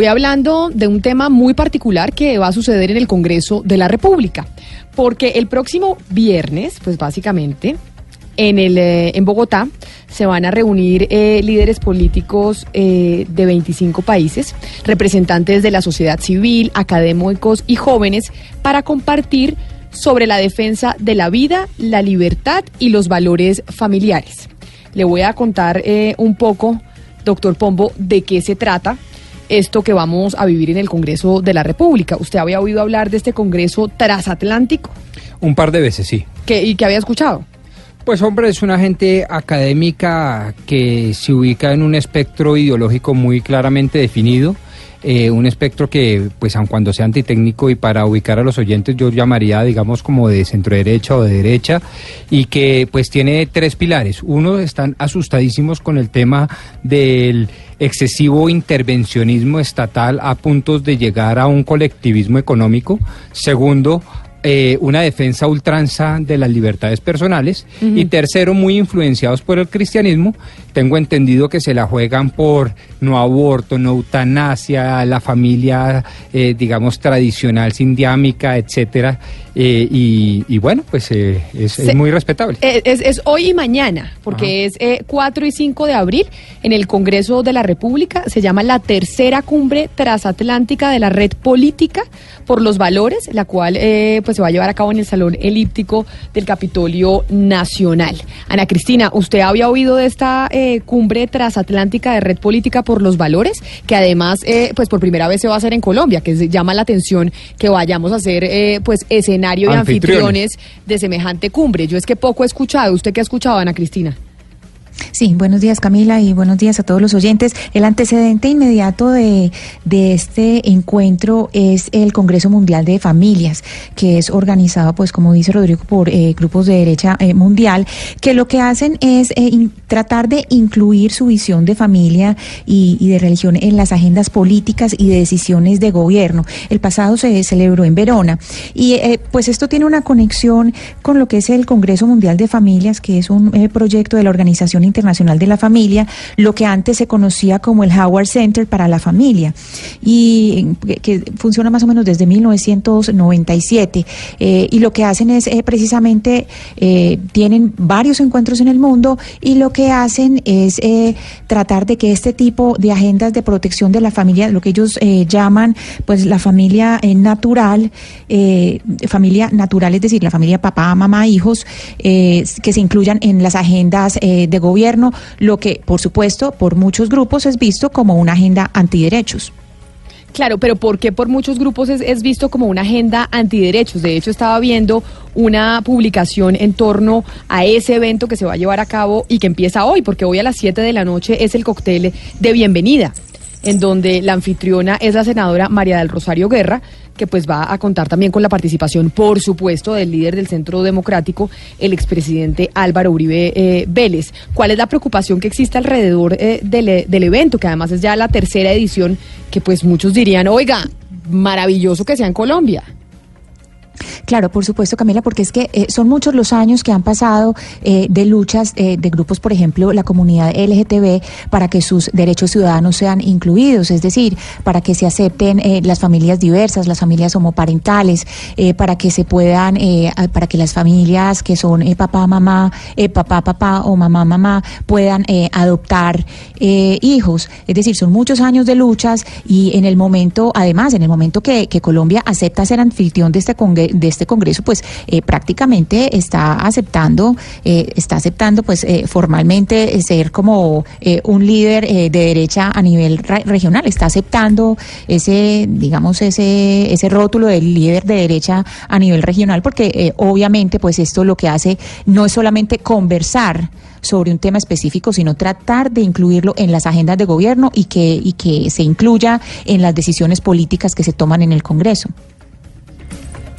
Hoy hablando de un tema muy particular que va a suceder en el Congreso de la República, porque el próximo viernes, pues básicamente, en, el, eh, en Bogotá se van a reunir eh, líderes políticos eh, de 25 países, representantes de la sociedad civil, académicos y jóvenes para compartir sobre la defensa de la vida, la libertad y los valores familiares. Le voy a contar un poco, doctor Pombo, de qué se trata esto que vamos a vivir en el Congreso de la República. ¿Usted había oído hablar de este Congreso transatlántico? Un par de veces, sí. ¿Y qué había escuchado? Pues hombre, es una gente académica que se ubica en un espectro ideológico muy claramente definido. Eh, un espectro que, pues aun cuando sea antitécnico y para ubicar a los oyentes yo llamaría, digamos, como de centro derecha o de derecha, y que pues tiene tres pilares. Uno, están asustadísimos con el tema del excesivo intervencionismo estatal a puntos de llegar a un colectivismo económico. Segundo, eh, una defensa ultranza de las libertades personales y tercero, muy influenciados por el cristianismo, tengo entendido que se la juegan por no aborto, no eutanasia, la familia, eh, digamos, tradicional, sindiámica, etcétera, eh, y, bueno, pues es, muy respetable. Es, hoy y mañana, porque es 4 y 5 de abril en el Congreso de la República, se llama la tercera cumbre transatlántica de la red política por los valores, la cual pues se va a llevar a cabo en el Salón Elíptico del Capitolio Nacional. Ana Cristina, ¿usted había oído de esta eh, cumbre transatlántica de Red Política por los Valores? Que además, eh, pues por primera vez se va a hacer en Colombia, que llama la atención que vayamos a ser eh, pues escenario y anfitriones de semejante cumbre. Yo es que poco he escuchado. ¿Usted qué ha escuchado, Ana Cristina? Sí, buenos días Camila y buenos días a todos los oyentes. El antecedente inmediato de, de, este encuentro es el Congreso Mundial de Familias, que es organizado, pues como dice Rodrigo, por eh, grupos de derecha eh, mundial, que lo que hacen es eh, tratar de incluir su visión de familia y, y, de religión en las agendas políticas y de decisiones de gobierno. El pasado se celebró en Verona y pues esto tiene una conexión con lo que es el Congreso Mundial de Familias, que es un proyecto de la Organización Internacional de la Familia, lo que antes se conocía como el Howard Center para la Familia, y que funciona más o menos desde 1997. Eh, y lo que hacen es eh, precisamente, eh, tienen varios encuentros en el mundo y lo que hacen es tratar de que este tipo de agendas de protección de la familia, lo que ellos llaman pues la familia natural, familia natural, es decir, la familia papá, mamá, hijos, que se incluyan en las agendas de gobierno gobierno, lo que, por supuesto, por muchos grupos es visto como una agenda antiderechos. Claro, pero ¿por qué por muchos grupos es, visto como una agenda antiderechos? De hecho, estaba viendo una publicación en torno a ese evento que se va a llevar a cabo y que empieza hoy, porque hoy a las 7 de la noche es el cóctel de bienvenida, en donde la anfitriona es la senadora María del Rosario Guerra, que pues va a contar también con la participación, por supuesto, del líder del Centro Democrático, el expresidente Álvaro Uribe eh, Vélez. ¿Cuál es la preocupación que existe alrededor eh, del, del evento, que además es ya la tercera edición, que pues muchos dirían, oiga, maravilloso que sea en Colombia? Claro, por supuesto, Camila, porque es que eh, son muchos los años que han pasado eh, de luchas eh, de grupos, por ejemplo, la comunidad LGTB, para que sus derechos ciudadanos sean incluidos, es decir, para que se acepten las familias diversas, las familias homoparentales, para que se puedan, para que las familias que son papá, mamá, papá, papá o mamá, mamá, puedan adoptar hijos. Es decir, son muchos años de luchas y en el momento, además, en el momento que, que Colombia acepta ser anfitrión de este congreso, de este Congreso, pues eh, prácticamente está aceptando, eh, está aceptando pues eh, formalmente ser como un líder de derecha a nivel regional, está aceptando ese, digamos, ese, ese rótulo del líder de derecha a nivel regional, porque obviamente pues esto lo que hace no es solamente conversar, sobre un tema específico, sino tratar de incluirlo en las agendas de gobierno y que, y que se incluya en las decisiones políticas que se toman en el Congreso.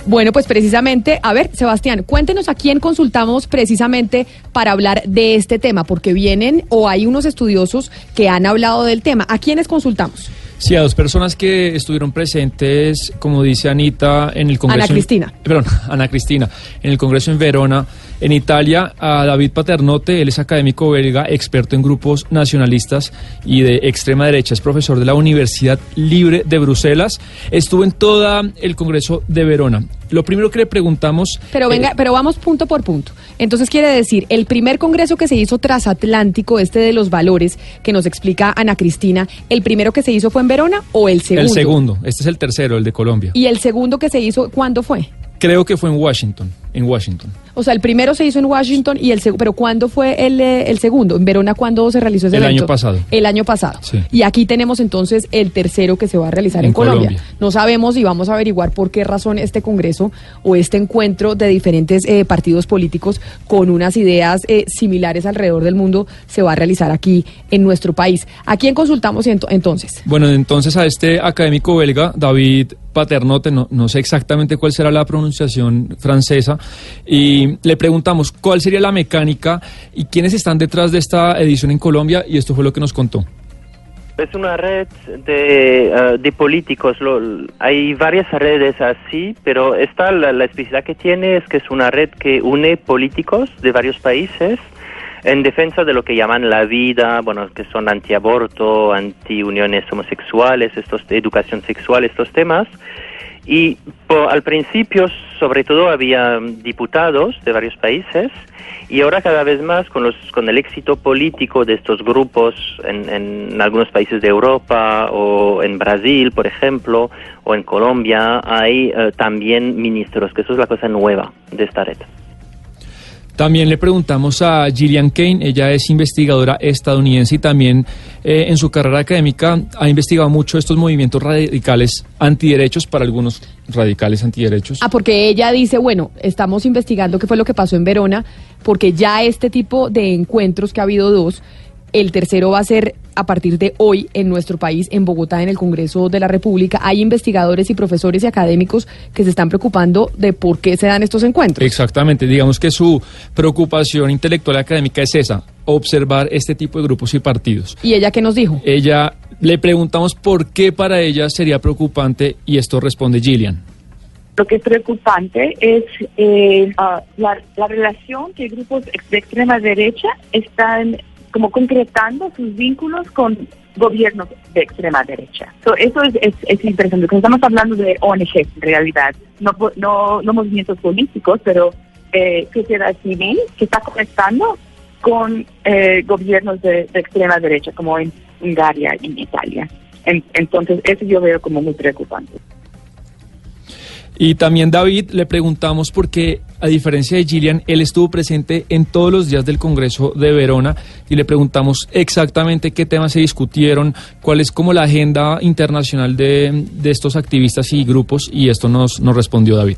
Bueno, pues precisamente, a ver, Sebastián, cuéntenos a quién consultamos precisamente para hablar de este tema, porque vienen o hay unos estudiosos que han hablado del tema. ¿A quiénes consultamos? Sí, a dos personas que estuvieron presentes, como dice Anita, en el Congreso. Ana Cristina. perdón, Ana Cristina, en el Congreso en Verona En Italia, a David Paternote, él es académico belga, experto en grupos nacionalistas y de extrema derecha, es profesor de la Universidad Libre de Bruselas, estuvo en todo el Congreso de Verona. Lo primero que le preguntamos... Pero venga, eh, pero vamos punto por punto. Entonces quiere decir, el primer congreso que se hizo transatlántico, este de los valores, que nos explica Ana Cristina, ¿el primero que se hizo fue en Verona o el segundo? El segundo, este es el tercero, el de Colombia. ¿Y el segundo que se hizo, cuándo fue? Creo que fue en Washington, en Washington. O sea, el primero se hizo en Washington y el pero ¿cuándo fue el, eh, el segundo? ¿En Verona cuándo se realizó ese el evento? El año pasado. El año pasado. Sí. Y aquí tenemos entonces el tercero que se va a realizar en, En Colombia. Colombia. No sabemos y vamos a averiguar por qué razón este congreso o este encuentro de diferentes eh, partidos políticos con unas ideas eh, similares alrededor del mundo se va a realizar aquí en nuestro país. ¿A quién consultamos ento- entonces? Bueno, entonces a este académico belga, David Paternote, no, no sé exactamente cuál será la pronunciación francesa, y le preguntamos cuál sería la mecánica y quiénes están detrás de esta edición en Colombia, y esto fue lo que nos contó. Es una red de, eh, de políticos. Lo- hay varias redes así, pero esta la, la que tiene es que es una red que une políticos de varios países en defensa de lo que llaman la vida, bueno, que son antiaborto, anti-uniones homosexuales, estos educación sexual, estos temas. Y po- al principio, sobre todo, había diputados de varios países y ahora cada vez más con, los, con el éxito político de estos grupos en, en algunos países de Europa o en Brasil, por ejemplo, o en Colombia, hay eh, también ministros, que eso es la cosa nueva de esta red. También le preguntamos a Gillian Kane, ella es investigadora estadounidense y también eh, en su carrera académica ha investigado mucho estos movimientos radicales antiderechos para algunos radicales antiderechos. Ah, porque ella dice, bueno, estamos investigando qué fue lo que pasó en Verona, porque ya este tipo de encuentros que ha habido dos, el tercero va a ser a partir de hoy en nuestro país, en Bogotá, en el Congreso de la República. Hay investigadores y profesores y académicos que se están preocupando de por qué se dan estos encuentros. Exactamente, digamos que su preocupación intelectual y académica es esa, observar este tipo de grupos y partidos. ¿Y ella qué nos dijo? Ella le preguntamos por qué para ella sería preocupante y esto responde Gillian. Lo que es preocupante es eh, la, la relación que grupos de extrema derecha están como concretando sus vínculos con gobiernos de extrema derecha. So, eso es, es, es interesante, porque estamos hablando de ONG en realidad, no, no, no movimientos políticos, pero eh, sociedad civil que está conectando con eh, gobiernos de, de extrema derecha, como en Hungría y en Italia. En- entonces, eso yo veo como muy preocupante. Y también David le preguntamos porque, a diferencia de Gillian, él estuvo presente en todos los días del Congreso de Verona y le preguntamos exactamente qué temas se discutieron, cuál es como la agenda internacional de, de estos activistas y grupos y esto nos, nos respondió David.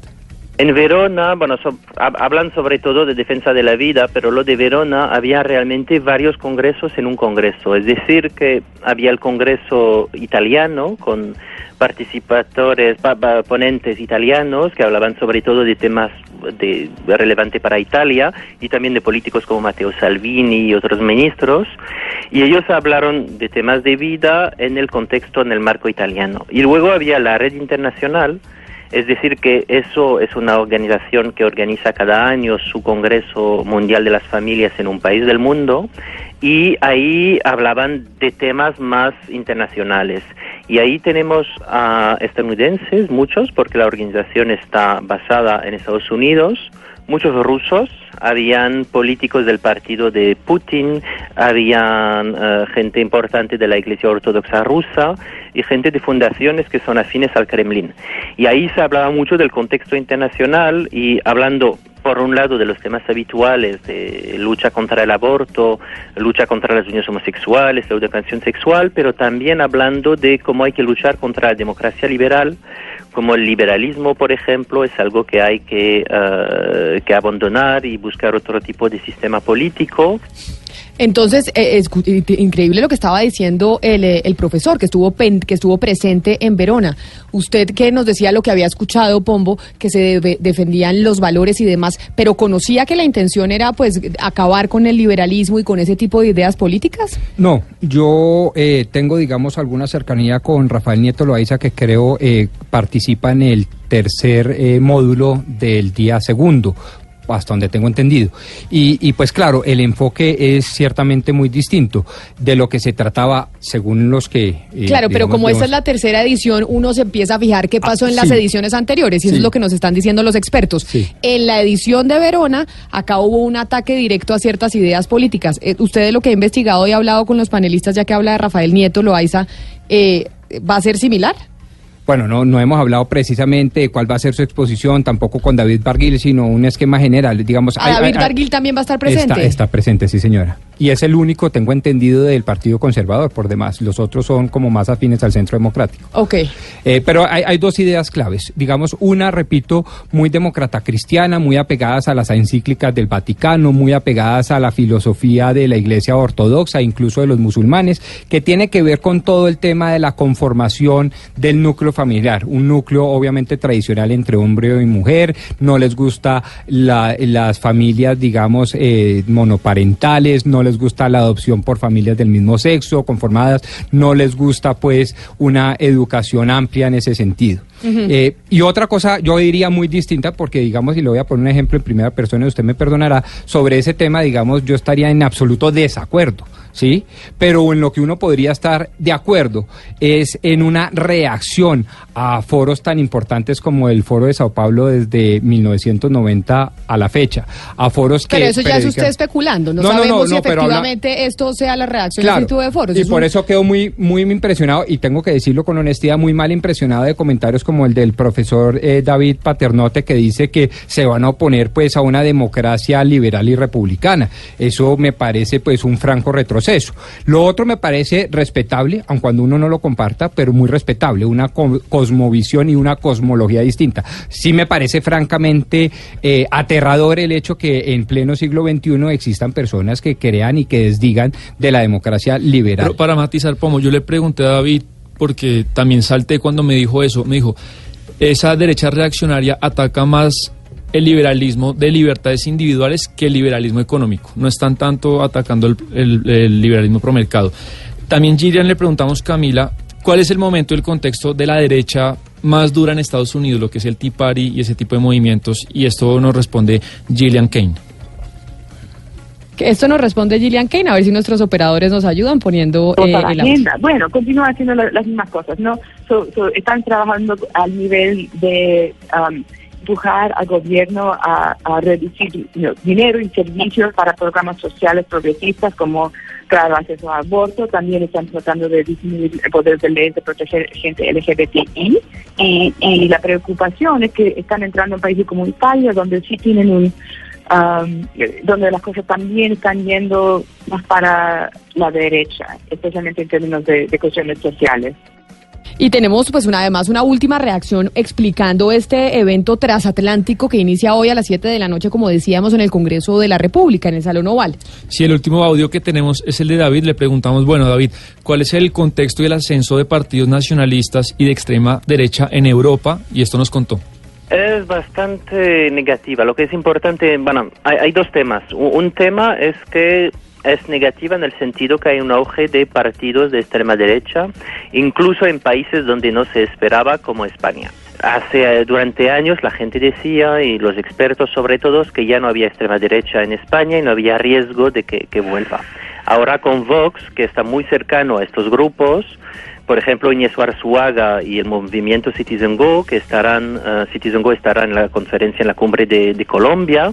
En Verona, bueno, so- hab- hablan sobre todo de defensa de la vida, pero lo de Verona había realmente varios congresos en un congreso. Es decir, que había el congreso italiano con participadores, pa- pa- ponentes italianos que hablaban sobre todo de temas de, relevantes para Italia y también de políticos como Matteo Salvini y otros ministros. Y ellos hablaron de temas de vida en el contexto, en el marco italiano. Y luego había la red internacional, es decir, que eso es una organización que organiza cada año su Congreso Mundial de las Familias en un país del mundo y ahí hablaban de temas más internacionales. Y ahí tenemos a estadounidenses, muchos, porque la organización está basada en Estados Unidos, muchos rusos, habían políticos del partido de Putin, habían eh, gente importante de la Iglesia Ortodoxa rusa y gente de fundaciones que son afines al Kremlin. Y ahí se hablaba mucho del contexto internacional y hablando por un lado de los temas habituales de lucha contra el aborto, lucha contra las uniones homosexuales, la educación sexual, pero también hablando de cómo hay que luchar contra la democracia liberal, como el liberalismo, por ejemplo, es algo que hay que, eh, que abandonar y buscar otro tipo de sistema político. Entonces, eh, increíble lo que estaba diciendo el, eh, el profesor que estuvo que estuvo presente en Verona. Usted que nos decía lo que había escuchado, Pombo, que se defendían los valores y demás, pero conocía que la intención era pues acabar con el liberalismo y con ese tipo de ideas políticas. No, yo eh, tengo, digamos, alguna cercanía con Rafael Nieto Loaiza, que creo eh, participa en el tercer eh, módulo del día segundo. Hasta donde tengo entendido. Y, y pues claro, el enfoque es ciertamente muy distinto de lo que se trataba según los que... eh, claro, pero como esta es la tercera edición, uno se empieza a fijar qué pasó en las ediciones anteriores y eso es lo que nos están diciendo los expertos. En la edición de Verona, acá hubo un ataque directo a ciertas ideas políticas. Eh, ustedes lo que ha investigado y ha hablado con los panelistas, ya que habla de Rafael Nieto Loaiza, eh, ¿va a ser similar? Bueno, no, no hemos hablado precisamente de cuál va a ser su exposición, tampoco con David Barguil, sino un esquema general. Digamos, ¿A David Barguil también va a estar presente? Está, está, presente, sí, señora. Y es el único, tengo entendido, del Partido Conservador, por demás. Los otros son como más afines al Centro Democrático. Ok. Eh, pero hay, hay, dos ideas claves. Digamos, una, repito, muy demócrata cristiana, muy apegadas a las encíclicas del Vaticano, muy apegadas a la filosofía de la Iglesia Ortodoxa, incluso de los musulmanes, que tiene que ver con todo el tema de la conformación del núcleo familiar, un núcleo obviamente tradicional entre hombre y mujer, no les gusta la, las familias, digamos, eh, monoparentales, no les gusta la adopción por familias del mismo sexo, conformadas, no les gusta pues una educación amplia en ese sentido. Uh -huh. eh, y otra cosa, yo diría muy distinta, porque digamos, y le voy a poner un ejemplo en primera persona, y usted me perdonará, sobre ese tema, digamos, yo estaría en absoluto desacuerdo. ¿Sí? Pero en lo que uno podría estar de acuerdo es en una reacción a foros tan importantes como el Foro de Sao Paulo desde 1990 a la fecha, a foros que... Pero eso ya es usted especulando, no, no sabemos no, no, si efectivamente habla... esto sea la reacción claro, tipo de foros. Y por un... eso quedo muy, muy impresionado, y tengo que decirlo con honestidad, muy mal impresionado de comentarios como el del profesor eh, David Paternote que dice que se van a oponer pues a una democracia liberal y republicana. Eso me parece pues un franco retroceso. Lo otro me parece respetable, aun cuando uno no lo comparta, pero muy respetable, una co cosmovisión y una cosmología distinta. Sí me parece francamente eh, aterrador el hecho que en pleno siglo XXI existan personas que crean y que desdigan de la democracia liberal. Pero para matizar, Pomo, yo le pregunté a David, porque también salté cuando me dijo eso, me dijo, esa derecha reaccionaria ataca más el liberalismo de libertades individuales que el liberalismo económico. No están tanto atacando el, el, el liberalismo promercado. También Gillian le preguntamos, Camila, ¿cuál es el momento, el contexto de la derecha más dura en Estados Unidos, lo que es el Tea Party y ese tipo de movimientos? Y esto nos responde Gillian Kane. Esto nos responde Gillian Kane, a ver si nuestros operadores nos ayudan poniendo eh, el agenda. Bueno, continúan haciendo la, las mismas cosas, ¿no? So, so, están trabajando al nivel de um, empujar al gobierno a, a reducir you know, dinero y servicios para programas sociales progresistas como claro acceso al aborto, también están tratando de disminuir el poder de ley de proteger gente LGBTI y, la preocupación es que están entrando en países como Italia donde sí tienen un Um, donde las cosas también están yendo más para la derecha, especialmente en términos de cuestiones sociales. Y tenemos pues una, además una última reacción explicando este evento transatlántico que inicia hoy a las 7 de la noche, como decíamos, en el Congreso de la República, en el Salón Oval. Sí, el último audio que tenemos es el de David. Le preguntamos, bueno, David, ¿cuál es el contexto y el ascenso de partidos nacionalistas y de extrema derecha en Europa? Y esto nos contó. Es bastante negativa. Lo que es importante, bueno, hay, hay dos temas. Un tema es que es negativa en el sentido que hay un auge de partidos de extrema derecha, incluso en países donde no se esperaba, como España. Hace durante años la gente decía y los expertos sobre todo que ya no había extrema derecha en España y no había riesgo de que, que vuelva. Ahora con Vox, que está muy cercano a estos grupos, por ejemplo, Inés Arzuaga y el movimiento Citizen Go, que estarán, uh, Citizen Go estará en la conferencia en la cumbre de, de Colombia,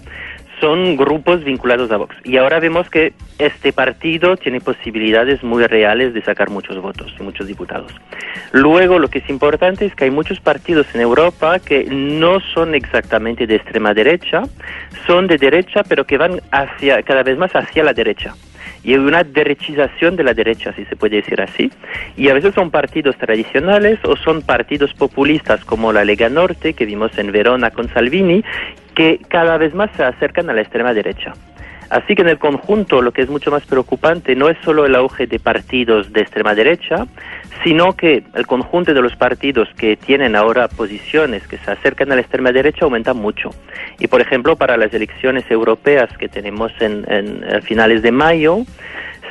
son grupos vinculados a Vox. Y ahora vemos que este partido tiene posibilidades muy reales de sacar muchos votos y muchos diputados. Luego, lo que es importante es que hay muchos partidos en Europa que no son exactamente de extrema derecha, son de derecha, pero que van hacia, cada vez más hacia la derecha y hay una derechización de la derecha, si se puede decir así. Y a veces son partidos tradicionales o son partidos populistas como la Lega Norte, que vimos en Verona con Salvini, que cada vez más se acercan a la extrema derecha. Así que en el conjunto lo que es mucho más preocupante no es solo el auge de partidos de extrema derecha, sino que el conjunto de los partidos que tienen ahora posiciones que se acercan a la extrema derecha aumenta mucho. Y por ejemplo, para las elecciones europeas que tenemos en, finales de mayo,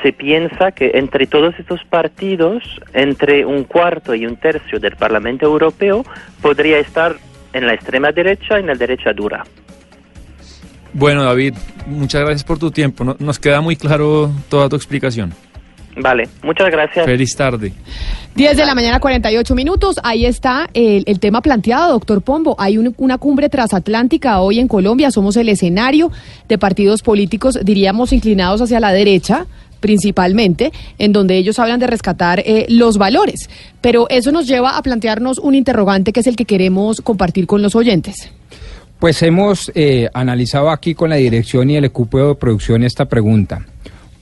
se piensa que entre todos estos partidos, entre un cuarto y un tercio del Parlamento Europeo podría estar en la extrema derecha y en la derecha dura. Bueno, David, muchas gracias por tu tiempo. No- nos queda muy claro toda tu explicación. Vale, muchas gracias. Feliz tarde. 10 de la mañana, 48 minutos. Ahí está el, el tema planteado, doctor Pombo. Hay un- una cumbre transatlántica hoy en Colombia. Somos el escenario de partidos políticos, diríamos, inclinados hacia la derecha principalmente, en donde ellos hablan de rescatar eh, los valores. Pero eso nos lleva a plantearnos un interrogante que es el que queremos compartir con los oyentes. Pues hemos eh, analizado aquí con la dirección y el equipo de producción esta pregunta.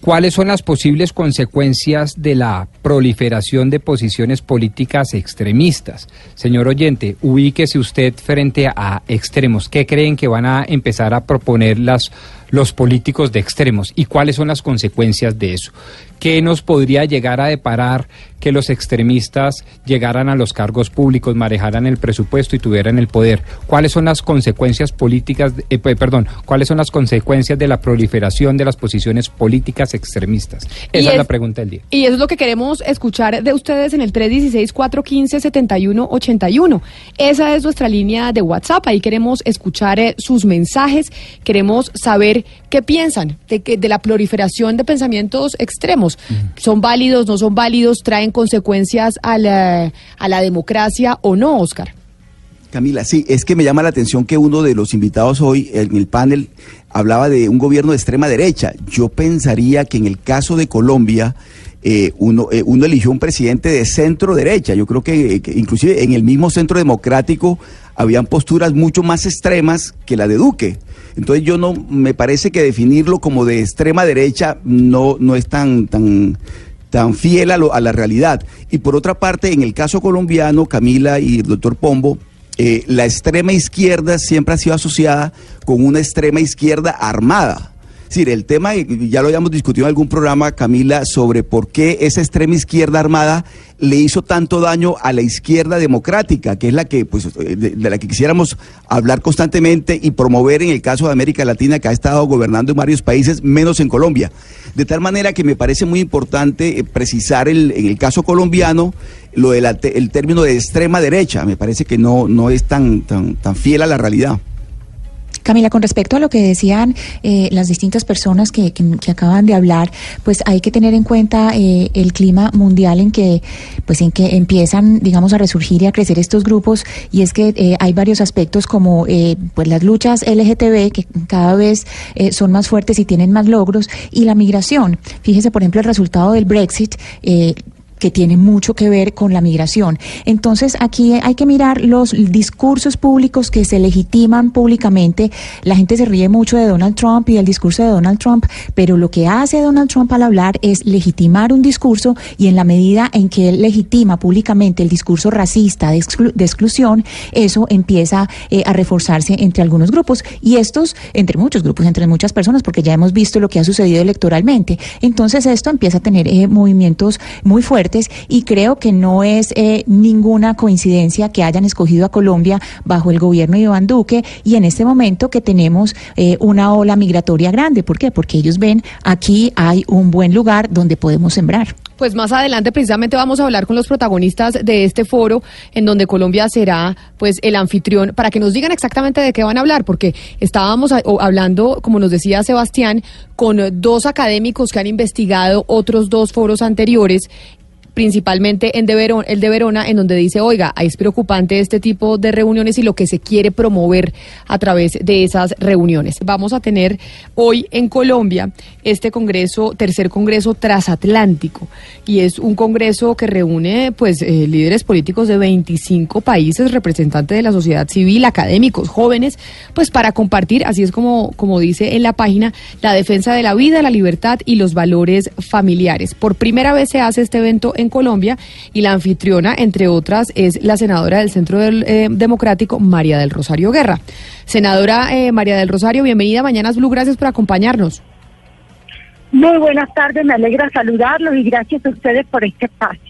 ¿Cuáles son las posibles consecuencias de la proliferación de posiciones políticas extremistas? Señor oyente, ubíquese usted frente a extremos. ¿Qué creen que van a empezar a proponer las, los políticos de extremos? ¿Y cuáles son las consecuencias de eso? ¿Qué nos podría llegar a deparar que los extremistas llegaran a los cargos públicos, manejaran el presupuesto y tuvieran el poder? ¿Cuáles son las consecuencias políticas, eh, pe- perdón, cuáles son las consecuencias de la proliferación de las posiciones políticas extremistas? Esa es, es- la pregunta del día. Y eso es lo que queremos escuchar de ustedes en el 316-415-7181. Esa es nuestra línea de WhatsApp. Ahí queremos escuchar eh, sus mensajes. Queremos saber qué piensan de, que, de la proliferación de pensamientos extremos. ¿Son válidos, no son válidos? ¿Traen consecuencias a la, a la democracia o no, Oscar? Camila, sí, es que me llama la atención que uno de los invitados hoy en el panel hablaba de un gobierno de extrema derecha. Yo pensaría que en el caso de Colombia eh, uno, eh, uno eligió un presidente de centro derecha. Yo creo que, que inclusive en el mismo centro democrático habían posturas mucho más extremas que la de Duque. Entonces yo no me parece que definirlo como de extrema derecha no, no es tan, tan, tan fiel a, lo- a la realidad. Y por otra parte, en el caso colombiano, Camila y el doctor Pombo, eh, la extrema izquierda siempre ha sido asociada con una extrema izquierda armada. Decir, el tema, ya lo habíamos discutido en algún programa, Camila, sobre por qué esa extrema izquierda armada le hizo tanto daño a la izquierda democrática, que es la que, pues, eh, de, de la que quisiéramos hablar constantemente y promover en el caso de América Latina, que ha estado gobernando en varios países, menos en Colombia. De tal manera que me parece muy importante eh, precisar el, en el caso colombiano lo del el término de extrema derecha. Me parece que no, no es tan, tan, tan fiel a la realidad. Camila, con respecto a lo que decían eh, las distintas personas que, que- acaban de hablar, pues hay que tener en cuenta eh, el clima mundial en que, pues en que empiezan, digamos, a resurgir y a crecer estos grupos. Y es que eh, hay varios aspectos como, eh, pues las luchas LGTB que cada vez eh, son más fuertes y tienen más logros y la migración. Fíjese, por ejemplo, el resultado del Brexit. Que tiene mucho que ver con la migración. Entonces, aquí hay que mirar los discursos públicos que se legitiman públicamente. La gente se ríe mucho de Donald Trump y del discurso de Donald Trump, pero lo que hace Donald Trump al hablar es legitimar un discurso y en la medida en que él legitima públicamente el discurso racista de, exclu- de exclusión, eso empieza eh, a reforzarse entre algunos grupos y estos, entre muchos grupos, entre muchas personas, porque ya hemos visto lo que ha sucedido electoralmente. Entonces, esto empieza a tener eh, movimientos muy fuertes y creo que no es eh, ninguna coincidencia que hayan escogido a Colombia bajo el gobierno de Iván Duque y en este momento que tenemos eh, una ola migratoria grande. ¿Por qué? Porque ellos ven aquí hay un buen lugar donde podemos sembrar. Pues más adelante precisamente vamos a hablar con los protagonistas de este foro en donde Colombia será pues el anfitrión para que nos digan exactamente de qué van a hablar porque estábamos hablando como nos decía Sebastián con dos académicos que han investigado otros dos foros anteriores principalmente en de el de Verona, en donde dice, oiga, es preocupante este tipo de reuniones y lo que se quiere promover a través de esas reuniones. Vamos a tener hoy en Colombia este congreso, tercer congreso transatlántico, y es un congreso que reúne pues eh, líderes políticos de 25 países, representantes de la sociedad civil, académicos, jóvenes, pues para compartir, así es como, como dice en la página, la defensa de la vida, la libertad y los valores familiares. Por primera vez se hace este evento en Colombia y la anfitriona, entre otras, es la senadora del Centro eh, Democrático, María del Rosario Guerra. Senadora eh, María del Rosario, bienvenida a Mañanas Blue, gracias por acompañarnos. Muy buenas tardes, me alegra saludarlos y gracias a ustedes por este espacio.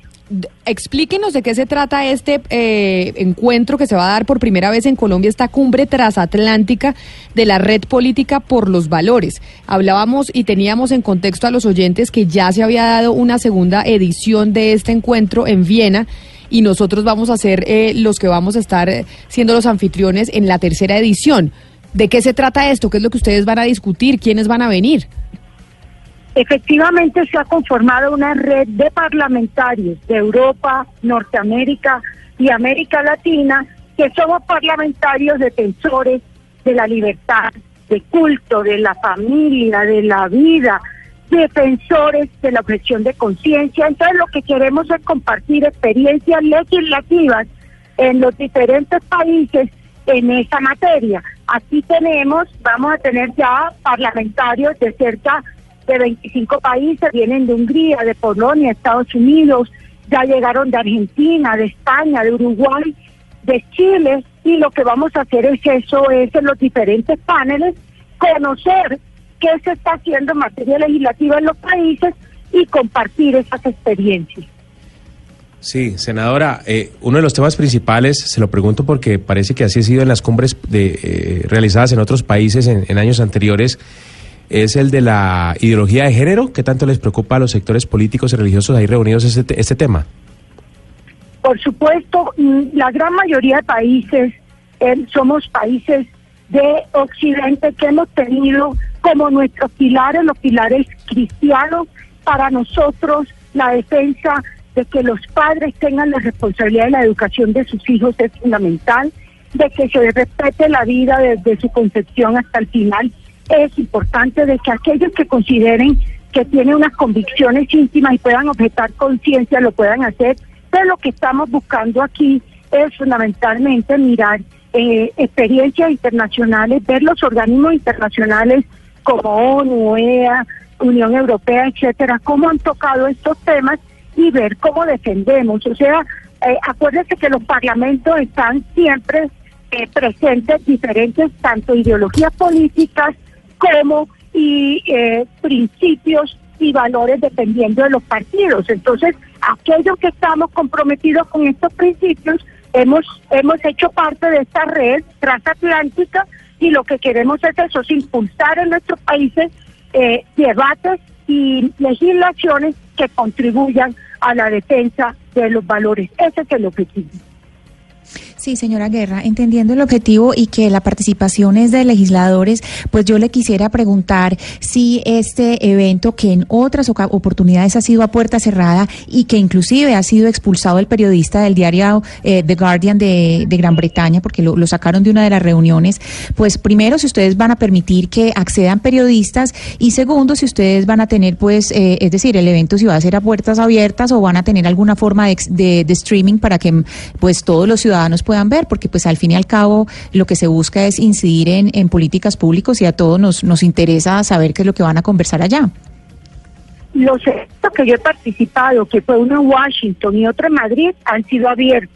Explíquenos de qué se trata este eh, encuentro que se va a dar por primera vez en Colombia, esta cumbre transatlántica de la Red Política por los Valores. Hablábamos y teníamos en contexto a los oyentes que ya se había dado una segunda edición de este encuentro en Viena y nosotros vamos a ser eh, los que vamos a estar eh, siendo los anfitriones en la tercera edición. ¿De qué se trata esto? ¿Qué es lo que ustedes van a discutir? ¿Quiénes van a venir? Efectivamente se ha conformado una red de parlamentarios de Europa, Norteamérica y América Latina que somos parlamentarios defensores de la libertad, de culto, de la familia, de la vida, defensores de la objeción de conciencia. Entonces lo que queremos es compartir experiencias legislativas en los diferentes países en esa materia. Aquí tenemos, vamos a tener ya parlamentarios de cerca de 25 países, vienen de Hungría, de Polonia, Estados Unidos, ya llegaron de Argentina, de España, de Uruguay, de Chile, y lo que vamos a hacer es eso, es en los diferentes paneles, conocer qué se está haciendo en materia legislativa en los países y compartir esas experiencias. Sí, senadora, eh, uno de los temas principales, se lo pregunto porque parece que así ha sido en las cumbres de, eh, realizadas en otros países en, años anteriores, es el de la ideología de género. ¿Qué tanto les preocupa a los sectores políticos y religiosos ahí reunidos este, este tema? Por supuesto, mm, la gran mayoría de países eh, somos países de Occidente que hemos tenido como nuestros pilares, los pilares cristianos, para nosotros la defensa de que los padres tengan la responsabilidad de la educación de sus hijos es fundamental, de que se respete la vida desde su concepción hasta el final. Es importante de que aquellos que consideren que tienen unas convicciones íntimas y puedan objetar conciencia lo puedan hacer. Pero lo que estamos buscando aquí es fundamentalmente mirar eh, experiencias internacionales, ver los organismos internacionales como ONU, OEA, Unión Europea, etcétera, cómo han tocado estos temas y ver cómo defendemos. O sea, eh, acuérdense que los parlamentos están siempre eh, presentes diferentes, tanto ideologías políticas como y eh, principios y valores dependiendo de los partidos. Entonces, aquellos que estamos comprometidos con estos principios, hemos, hemos hecho parte de esta red transatlántica y lo que queremos es eso, es impulsar en nuestros países eh, debates y legislaciones que contribuyan a la defensa de los valores. Ese es el objetivo. Sí, señora Guerra, entendiendo el objetivo y que la participación es de legisladores, pues yo le quisiera preguntar si este evento que en otras oportunidades ha sido a puerta cerrada y que inclusive ha sido expulsado el periodista del diario eh, The Guardian de, Gran Bretaña porque lo, sacaron de una de las reuniones, pues primero si ustedes van a permitir que accedan periodistas y segundo si ustedes van a tener pues, eh, es decir, el evento si va a ser a puertas abiertas o van a tener alguna forma de, de, de streaming para que pues todos los ciudadanos puedan ver, porque pues al fin y al cabo lo que se busca es incidir en, en políticas públicas y a todos nos, nos interesa saber qué es lo que van a conversar allá. Los eventos que yo he participado, que fue uno en Washington y otro en Madrid, han sido abiertos.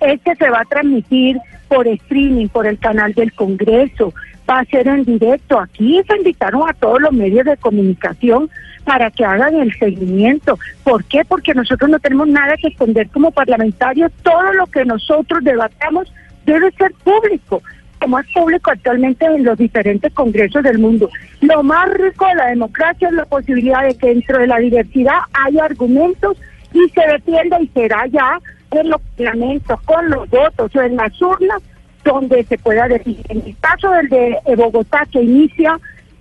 Este se va a transmitir por streaming, por el canal del Congreso, va a ser en directo. Aquí se invitaron a todos los medios de comunicación para que hagan el seguimiento. ¿Por qué? Porque nosotros no tenemos nada que esconder como parlamentarios. Todo lo que nosotros debatamos debe ser público, como es público actualmente en los diferentes congresos del mundo. Lo más rico de la democracia es la posibilidad de que dentro de la diversidad haya argumentos y se defienda y será ya en los parlamentos, con los votos o en las urnas donde se pueda decir. En el caso del de Bogotá, que inicia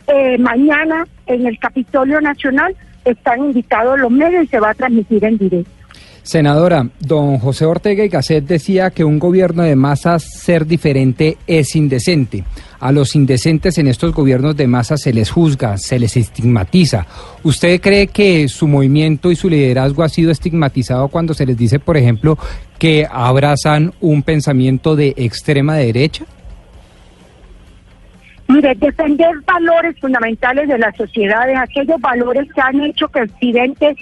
eh, mañana en el Capitolio Nacional, están invitados los medios y se va a transmitir en directo. Senadora, don José Ortega y Gasset decía que un gobierno de masas ser diferente es indecente. A los indecentes en estos gobiernos de masas se les juzga, se les estigmatiza. ¿Usted cree que su movimiento y su liderazgo ha sido estigmatizado cuando se les dice, por ejemplo, que abrazan un pensamiento de extrema derecha? Mire, defender valores fundamentales de la sociedad, aquellos valores que han hecho que Occidente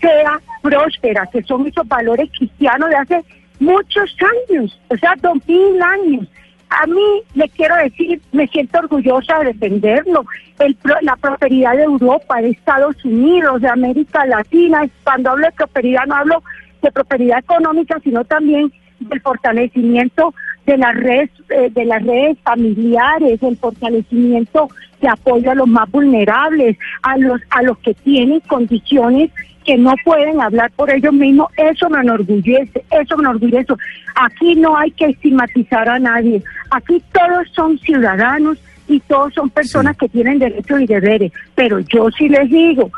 sea próspera, que son esos valores cristianos de hace muchos años, o sea, dos mil años. A mí le quiero decir, me siento orgullosa de defenderlo. El, la prosperidad de Europa, de Estados Unidos, de América Latina. Cuando hablo de prosperidad no hablo de prosperidad económica, sino también del fortalecimiento de las redes, eh, de las redes familiares, el fortalecimiento de apoyo a los más vulnerables, a los, a los que tienen condiciones que no pueden hablar por ellos mismos, eso me enorgullece, eso me enorgullece. Aquí no hay que estigmatizar a nadie, aquí todos son ciudadanos y todos son personas que tienen derechos y deberes, pero yo sí les digo,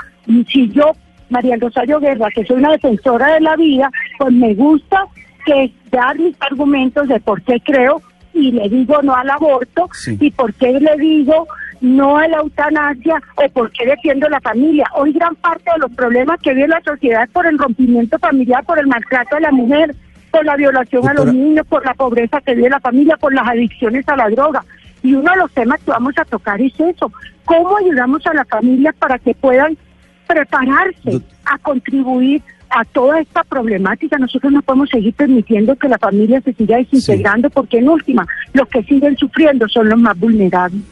si yo, María Rosario Guerra, que soy una defensora de la vida, pues me gusta que dar mis argumentos de por qué creo y le digo no al aborto y por qué le digo no a la eutanasia o por qué defiendo la familia. Hoy gran parte de los problemas que vive la sociedad por el rompimiento familiar, por el maltrato a la mujer, por la violación a los niños, por la pobreza que vive la familia, por las adicciones a la droga. Y uno de los temas que vamos a tocar es eso, cómo ayudamos a las familias para que puedan prepararse a contribuir a toda esta problemática. Nosotros no podemos seguir permitiendo que la familia se siga desintegrando porque en última los que siguen sufriendo son los más vulnerables.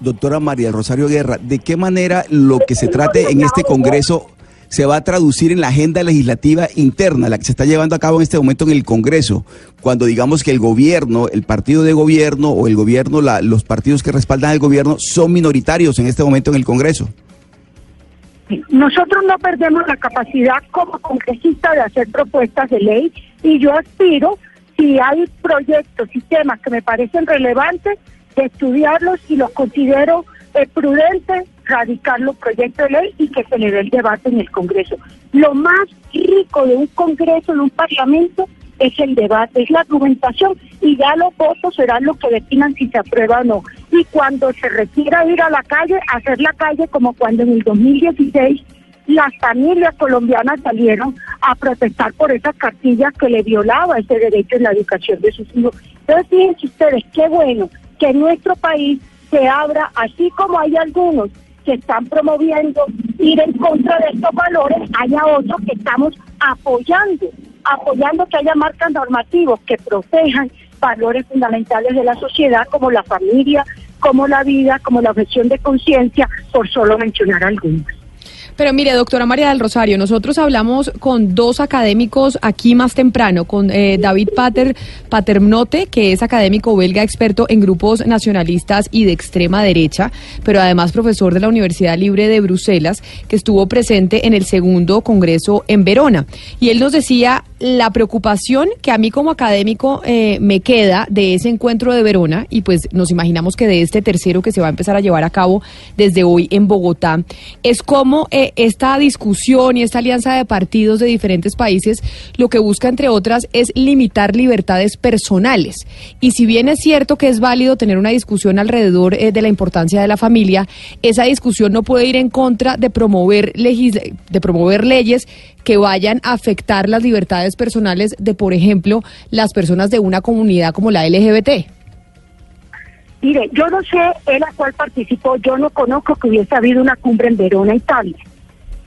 Doctora María Rosario Guerra, ¿de qué manera lo que se trate en este Congreso se va a traducir en la agenda legislativa interna, la que se está llevando a cabo en este momento en el Congreso, cuando digamos que el gobierno, el partido de gobierno o el gobierno, la, los partidos que respaldan al gobierno son minoritarios en este momento en el Congreso? Nosotros no perdemos la capacidad como congresista de hacer propuestas de ley y yo aspiro, si hay proyectos y temas que me parecen relevantes, de estudiarlos y los considero eh, prudente radicar los proyectos de ley y que se le dé el debate en el Congreso. Lo más rico de un Congreso, de un Parlamento, es el debate, es la argumentación y ya los votos serán los que definan si se aprueba o no. Y cuando se requiera ir a la calle, hacer la calle como cuando en el 2016 las familias colombianas salieron a protestar por esas cartillas que le violaba ese derecho en la educación de sus hijos. Entonces fíjense ustedes, qué bueno que nuestro país se abra, así como hay algunos que están promoviendo ir en contra de estos valores, haya otros que estamos apoyando, apoyando que haya marcas normativos que protejan valores fundamentales de la sociedad como la familia, como la vida, como la objeción de conciencia, por solo mencionar algunos. Pero mire, doctora María del Rosario, nosotros hablamos con dos académicos aquí más temprano, con eh, David Pater, Paternote, que es académico belga experto en grupos nacionalistas y de extrema derecha, pero además profesor de la Universidad Libre de Bruselas, que estuvo presente en el segundo congreso en Verona. Y él nos decía la preocupación que a mí como académico eh, me queda de ese encuentro de Verona, y pues nos imaginamos que de este tercero que se va a empezar a llevar a cabo desde hoy en Bogotá, es cómo eh, esta discusión y esta alianza de partidos de diferentes países lo que busca, entre otras, es limitar libertades personales. Y si bien es cierto que es válido tener una discusión alrededor eh, de la importancia de la familia, esa discusión no puede ir en contra de promover, de promover leyes que vayan a afectar las libertades personales de, por ejemplo, las personas de una comunidad como la LGBT. Mire, yo no sé en la cual participó, yo no conozco que hubiese habido una cumbre en Verona, Italia.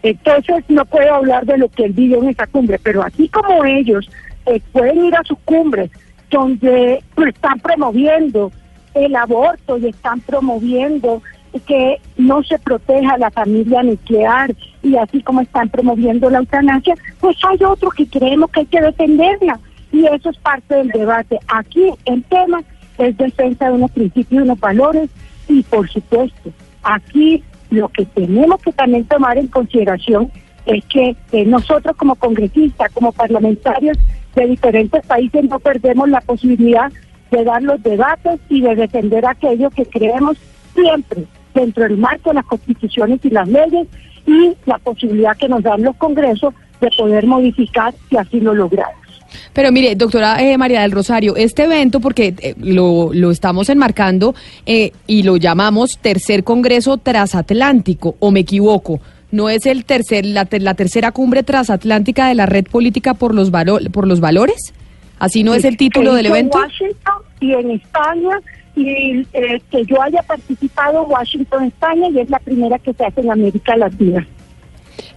Entonces no puedo hablar de lo que él vivió en esa cumbre, pero así como ellos eh, pueden ir a sus cumbres donde están promoviendo el aborto y están promoviendo que no se proteja la familia nuclear y así como están promoviendo la eutanasia, pues hay otros que creemos que hay que defenderla y eso es parte del debate. Aquí el tema es defensa de unos principios y unos valores y por supuesto aquí lo que tenemos que también tomar en consideración es que nosotros como congresistas, como parlamentarios de diferentes países no perdemos la posibilidad de dar los debates y de defender aquello que creemos siempre dentro del marco de las constituciones y las leyes y la posibilidad que nos dan los congresos de poder modificar si así lo logramos. Pero mire, doctora eh, María del Rosario, este evento, porque eh, lo, lo, estamos enmarcando eh, y lo llamamos Tercer Congreso Transatlántico, o me equivoco, ¿no es el tercer, la, la tercera cumbre transatlántica de la Red Política por los, por los Valores? ¿Así no es el título del evento? En Washington y en España y eh, que yo haya participado Washington, España, y es la primera que se hace en América Latina.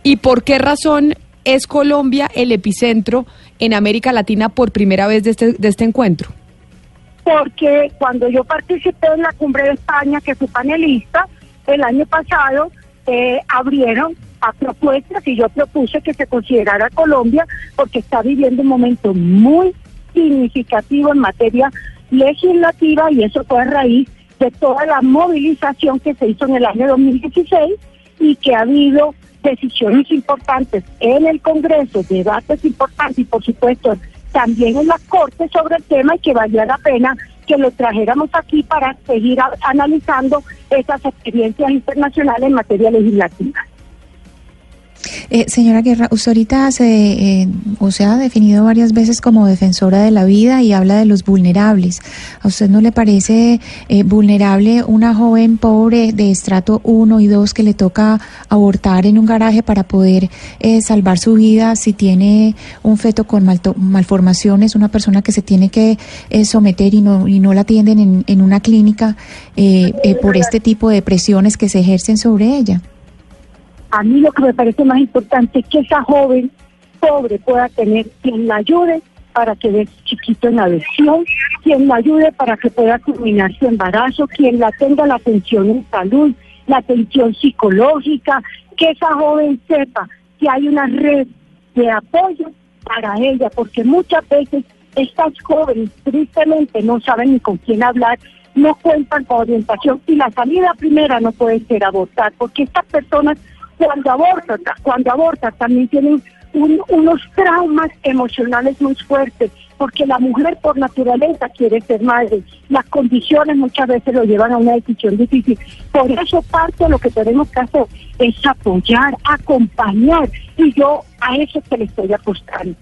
¿Y por qué razón es Colombia el epicentro en América Latina por primera vez de este, de este encuentro? Porque cuando yo participé en la cumbre de España, que fui panelista, el año pasado eh, abrieron a propuestas y yo propuse que se considerara Colombia porque está viviendo un momento muy significativo en materia legislativa y eso fue a raíz de toda la movilización que se hizo en el año 2016 y que ha habido decisiones importantes en el Congreso, debates importantes y por supuesto también en la Corte sobre el tema y que valía la pena que lo trajéramos aquí para seguir analizando esas experiencias internacionales en materia legislativa. Eh, señora Guerra, usted ahorita se, eh, o se ha definido varias veces como defensora de la vida y habla de los vulnerables. ¿A usted no le parece eh, vulnerable una joven pobre de estrato 1 y 2 que le toca abortar en un garaje para poder eh, salvar su vida si tiene un feto con malformaciones, una persona que se tiene que someter y no, y no la atienden en, en una clínica por este tipo de presiones que se ejercen sobre ella? A mí lo que me parece más importante es que esa joven pobre pueda tener quien la ayude para que dé chiquito en adopción, quien la ayude para que pueda culminar su embarazo, quien la tenga la atención en salud, la atención psicológica, que esa joven sepa que hay una red de apoyo para ella, porque muchas veces estas jóvenes tristemente no saben ni con quién hablar, no cuentan con orientación y la salida primera no puede ser abortar, porque estas personas cuando abortan, cuando abortan también tienen unos traumas emocionales muy fuertes, porque la mujer por naturaleza quiere ser madre. Las condiciones muchas veces lo llevan a una decisión difícil. Por eso parte de lo que tenemos que hacer es apoyar, acompañar, y yo a eso que le estoy apostando.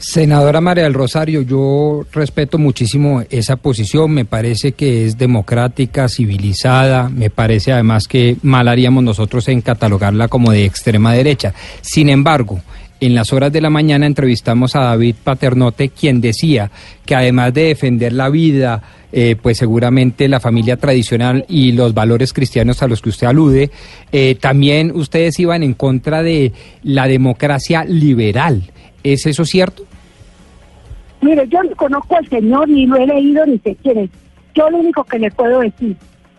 Senadora María del Rosario, yo respeto muchísimo esa posición, me parece que es democrática, civilizada, me parece además que mal haríamos nosotros en catalogarla como de extrema derecha. Sin embargo, en las horas de la mañana entrevistamos a David Paternote, quien decía que además de defender la vida, eh, pues seguramente la familia tradicional y los valores cristianos a los que usted alude, eh, también ustedes iban en contra de la democracia liberal. ¿Es eso cierto? Mire, yo no conozco al señor, ni lo he leído, ni sé quién es. Yo lo único que le puedo decir,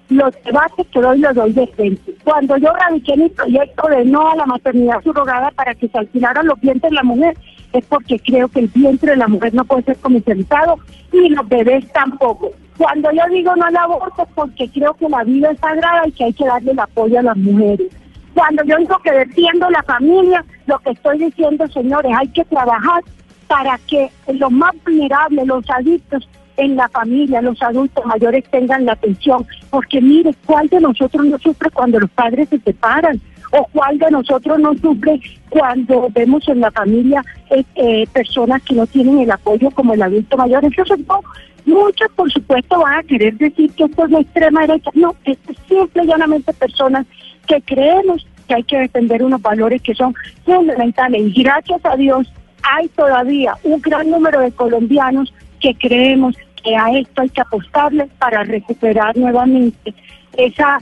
los debates que doy los doy de frente. Cuando yo radiqué mi proyecto de no a la maternidad subrogada para que se alquilaran los vientres de la mujer, es porque creo que el vientre de la mujer no puede ser comercializado y los bebés tampoco. Cuando yo digo no al aborto es porque creo que la vida es sagrada y que hay que darle el apoyo a las mujeres. Cuando yo digo que defiendo la familia, lo que estoy diciendo, señores, hay que trabajar para que los más vulnerables, los adictos en la familia, los adultos mayores tengan la atención, porque mire, ¿cuál de nosotros no sufre cuando los padres se separan? ¿O cuál de nosotros no sufre cuando vemos en la familia eh, eh, personas que no tienen el apoyo como el adulto mayor? Entonces, no, muchos, por supuesto, van a querer decir que esto es la extrema derecha. No, es simple y llanamente personas que creemos que hay que defender unos valores que son fundamentales. Y gracias a Dios, hay todavía un gran número de colombianos que creemos que a esto hay que apostarle para recuperar nuevamente esa,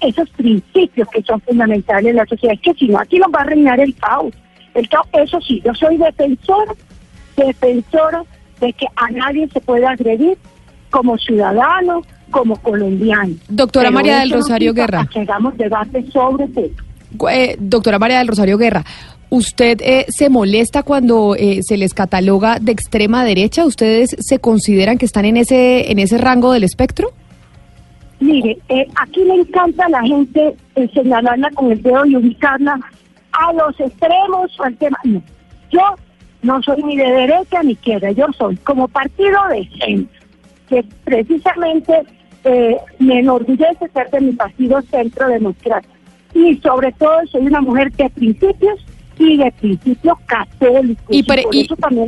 esos principios que son fundamentales en la sociedad. Es que si no, aquí nos va a reinar el caos. El caos. Eso sí, yo soy defensora, defensora de que a nadie se pueda agredir como ciudadano, como colombiano. Doctora María del Rosario Guerra. Que hagamos debate sobre esto. Eh, doctora María del Rosario Guerra, ¿Usted eh, se molesta cuando eh, se les cataloga de extrema derecha? ¿Ustedes se consideran que están en ese en ese rango del espectro? Mire, eh, aquí le encanta la gente señalarla con el dedo y ubicarla a los extremos o al tema. Yo no soy ni de derecha ni izquierda, yo soy como partido de centro, que precisamente me enorgullece ser de mi partido Centro Democrático. Y sobre todo soy una mujer de principios y de principio católico. Y,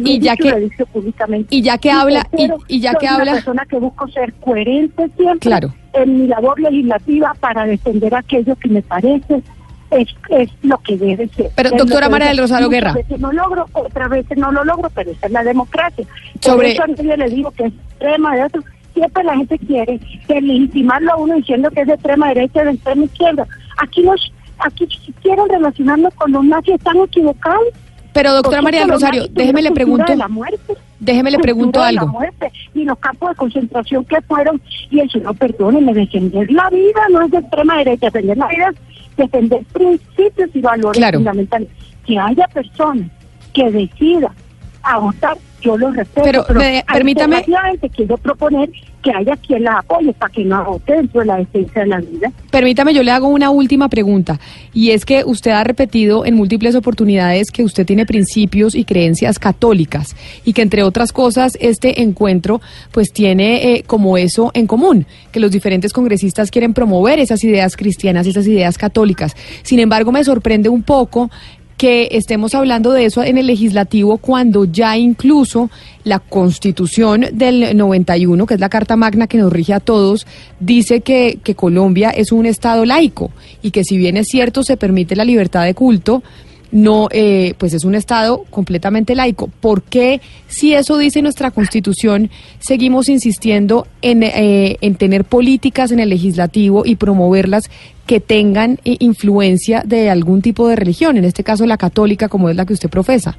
y, ya que públicamente. y ya que habla y, ya que habla una persona que busco ser coherente siempre claro. en mi labor legislativa para defender aquello que me parece es, es lo que debe ser. Pero doctora María del Rosario Guerra. A veces no logro, otras veces no lo logro, pero esa es la democracia. Sobre... Por eso yo le digo que es extrema de otro. Siempre la gente quiere legitimarlo a uno diciendo que es de extrema derecha, de extrema izquierda. Aquí los aquí si quieren relacionarnos con los nazis están equivocados. Pero doctora María del Rosario, déjeme le pregunto. la muerte, déjeme le pregunto algo. La muerte, y los campos de concentración que fueron, y eso no perdónenme, defender la vida no es de extrema derecha, defender la vida es defender principios y valores fundamentales. Que haya personas que decidan agotar yo lo respeto, Pero, me- permítame- alternativamente quiero proponer que haya quien la apoye para que no agote dentro de la defensa de la vida. Permítame, yo le hago una última pregunta. Y es que usted ha repetido en múltiples oportunidades que usted tiene principios y creencias católicas y que entre otras cosas este encuentro pues tiene eh, como eso en común, que los diferentes congresistas quieren promover esas ideas cristianas, esas ideas católicas. Sin embargo, me sorprende un poco que estemos hablando de eso en el legislativo cuando ya incluso la constitución del 91, que es la Carta Magna que nos rige a todos, dice que, Colombia es un Estado laico y que si bien es cierto se permite la libertad de culto, no, eh, pues es un Estado completamente laico. ¿Por qué, si eso dice nuestra Constitución, seguimos insistiendo en, eh, en tener políticas en el legislativo y promoverlas que tengan eh, influencia de algún tipo de religión, en este caso la católica, como es la que usted profesa?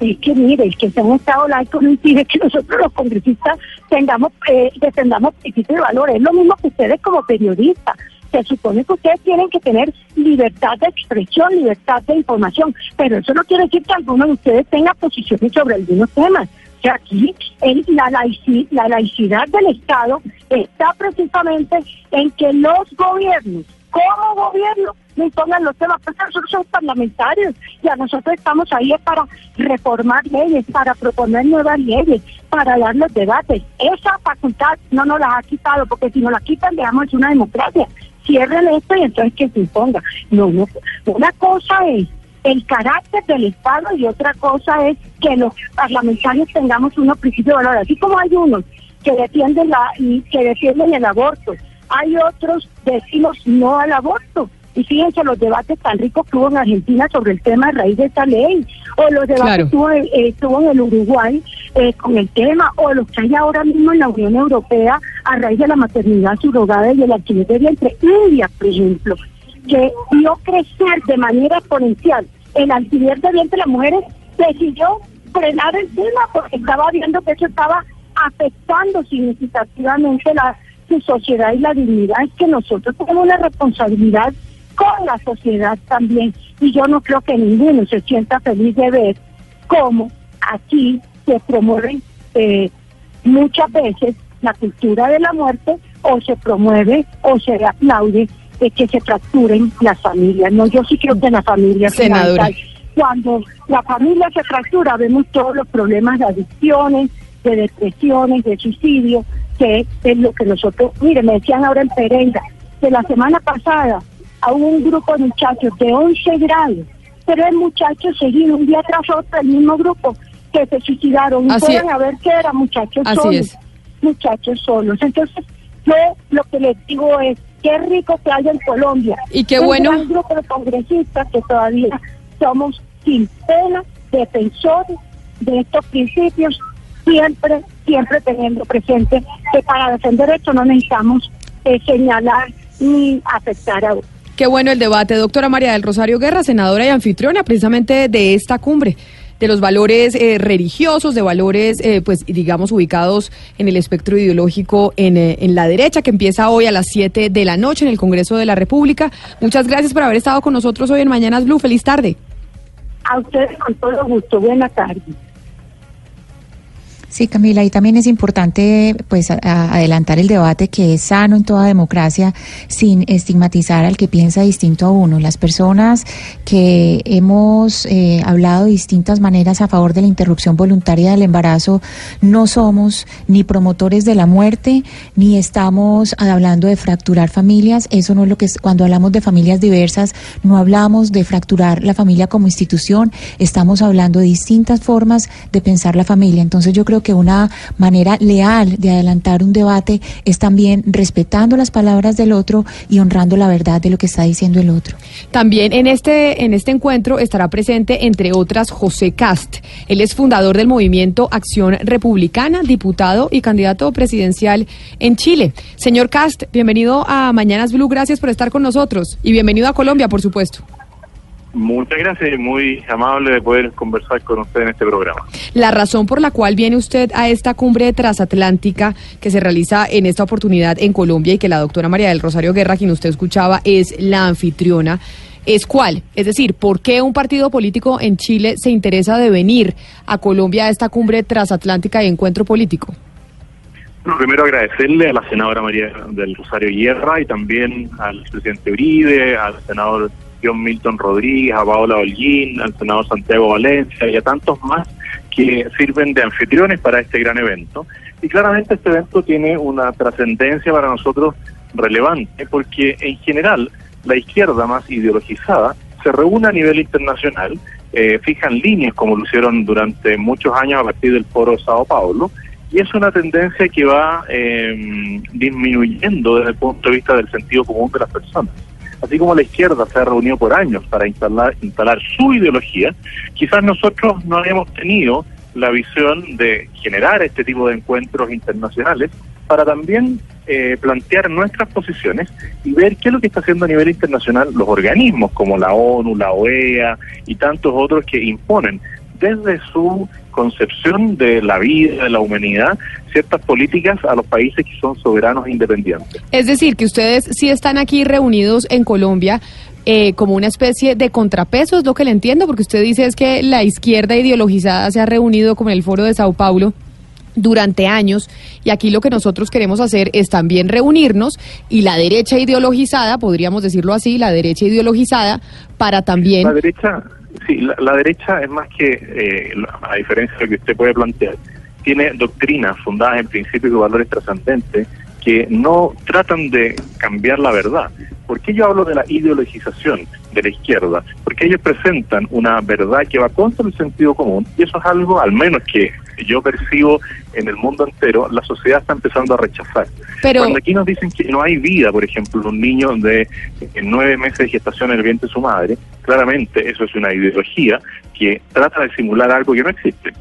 Es que mire, el que sea un Estado laico no impide que nosotros los congresistas tengamos, eh, defendamos principios y valores. Es lo mismo que ustedes como periodistas. Se supone que ustedes tienen que tener libertad de expresión, libertad de información, pero eso no quiere decir que alguno de ustedes tenga posiciones sobre algunos temas. Sea, aquí el- la, laici- la laicidad del Estado está precisamente en que los gobiernos, como gobierno, no impongan los temas, porque nosotros somos parlamentarios y a nosotros estamos ahí para reformar leyes, para proponer nuevas leyes, para dar los debates. Esa facultad no nos la ha quitado, porque si nos la quitan, dejamos una democracia. Cierren esto y entonces que se imponga. No, no. Una cosa es el carácter del Estado y otra cosa es que los parlamentarios tengamos unos principios de valor, así como hay unos que defienden la y que defienden el aborto, hay otros que decimos no al aborto. Y fíjense los debates tan ricos que hubo en Argentina sobre el tema a raíz de esta ley, o los debates Claro. que hubo, en- eh, en el Uruguay eh, con el tema, o los que hay ahora mismo en la Unión Europea a raíz de la maternidad subrogada y el alquiler de vientre. India, por ejemplo, que vio crecer de manera exponencial el alquiler de vientre de las mujeres, decidió frenar el tema porque estaba viendo que eso estaba afectando significativamente la, su sociedad y la dignidad. Es que nosotros tenemos una responsabilidad con la sociedad también y yo no creo que ninguno se sienta feliz de ver cómo aquí se promueven eh, muchas veces la cultura de la muerte o se promueve o se aplaude de que se fracturen las familias. No, yo sí creo que la familia Senadora. Cuando la familia se fractura, vemos todos los problemas de adicciones, de depresiones, de suicidio, que es lo que nosotros, mire, me decían ahora en Pereira, que la semana pasada a un grupo de muchachos de 11 grados, tres muchachos seguidos un día tras otro, el mismo grupo, que se suicidaron. Y Así pueden es. a ver que eran muchachos Así solos. es. Muchachos solos. Entonces, yo lo que les digo es, qué rico que haya en Colombia. Y qué un bueno- gran grupo de congresistas que todavía somos sin pena defensores de estos principios, siempre, siempre teniendo presente que para defender esto no necesitamos eh, señalar ni afectar a otros. Qué bueno el debate, doctora María del Rosario Guerra, senadora y anfitriona precisamente de esta cumbre de los valores eh, religiosos, de valores, eh, pues digamos, ubicados en el espectro ideológico en, eh, en la derecha, que empieza hoy a las 7 de la noche en el Congreso de la República. Muchas gracias por haber estado con nosotros hoy en Mañanas Blue. Feliz tarde. A ustedes con todo gusto. Buenas tardes. Sí, Camila, y también es importante pues adelantar el debate que es sano en toda democracia sin estigmatizar al que piensa distinto a uno. Las personas que hemos eh, hablado de distintas maneras a favor de la interrupción voluntaria del embarazo no somos ni promotores de la muerte ni estamos hablando de fracturar familias. Eso no es lo que es cuando hablamos de familias diversas, no hablamos de fracturar la familia como institución, estamos hablando de distintas formas de pensar la familia. Entonces yo creo que una manera leal de adelantar un debate es también respetando las palabras del otro y honrando la verdad de lo que está diciendo el otro. También en este, en este encuentro estará presente, entre otras, José Cast. Él es fundador del movimiento Acción Republicana, diputado y candidato presidencial en Chile. Señor Cast, bienvenido a Mañanas Blue, gracias por estar con nosotros y bienvenido a Colombia, por supuesto. Muchas gracias y muy amable de poder conversar con usted en este programa. La razón por la cual viene usted a esta cumbre transatlántica que se realiza en esta oportunidad en Colombia y que la doctora María del Rosario Guerra, quien usted escuchaba, es la anfitriona. es cuál. Es decir, ¿por qué un partido político en Chile se interesa de venir a Colombia a esta cumbre transatlántica y encuentro político? Bueno, primero agradecerle a la senadora María del Rosario Guerra y también al presidente Uribe, al senador John Milton Rodríguez, a Paola Holguín, al senador Santiago Valencia y a tantos más que sirven de anfitriones para este gran evento. Y claramente este evento tiene una trascendencia para nosotros relevante porque en general la izquierda más ideologizada se reúne a nivel internacional, eh, fijan líneas como lo hicieron durante muchos años a partir del foro Sao Paulo, y es una tendencia que va eh, disminuyendo desde el punto de vista del sentido común de las personas. Así como la izquierda se ha reunido por años para instalar, instalar su ideología, quizás nosotros no hayamos tenido la visión de generar este tipo de encuentros internacionales para también eh, plantear nuestras posiciones y ver qué es lo que está haciendo a nivel internacional los organismos como la ONU, la OEA y tantos otros que imponen desde su concepción de la vida, de la humanidad, ciertas políticas a los países que son soberanos e independientes. Es decir, que ustedes sí están aquí reunidos en Colombia eh, como una especie de contrapeso, es lo que le entiendo, porque usted dice es que la izquierda ideologizada se ha reunido como en el foro de Sao Paulo durante años y aquí lo que nosotros queremos hacer es también reunirnos y la derecha ideologizada, podríamos decirlo así, la derecha ideologizada para también... La derecha, sí, la, derecha es más que, eh, a diferencia de lo que usted puede plantear, tiene doctrinas fundadas en principios y valores trascendentes que no tratan de cambiar la verdad. ¿Por qué yo hablo de la ideologización de la izquierda? Porque ellos presentan una verdad que va contra el sentido común y eso es algo, al menos que yo percibo en el mundo entero, la sociedad está empezando a rechazar. Pero... Cuando aquí nos dicen que no hay vida, por ejemplo, un niño de nueve meses de gestación en el vientre de su madre, claramente eso es una ideología que trata de simular algo que no existe.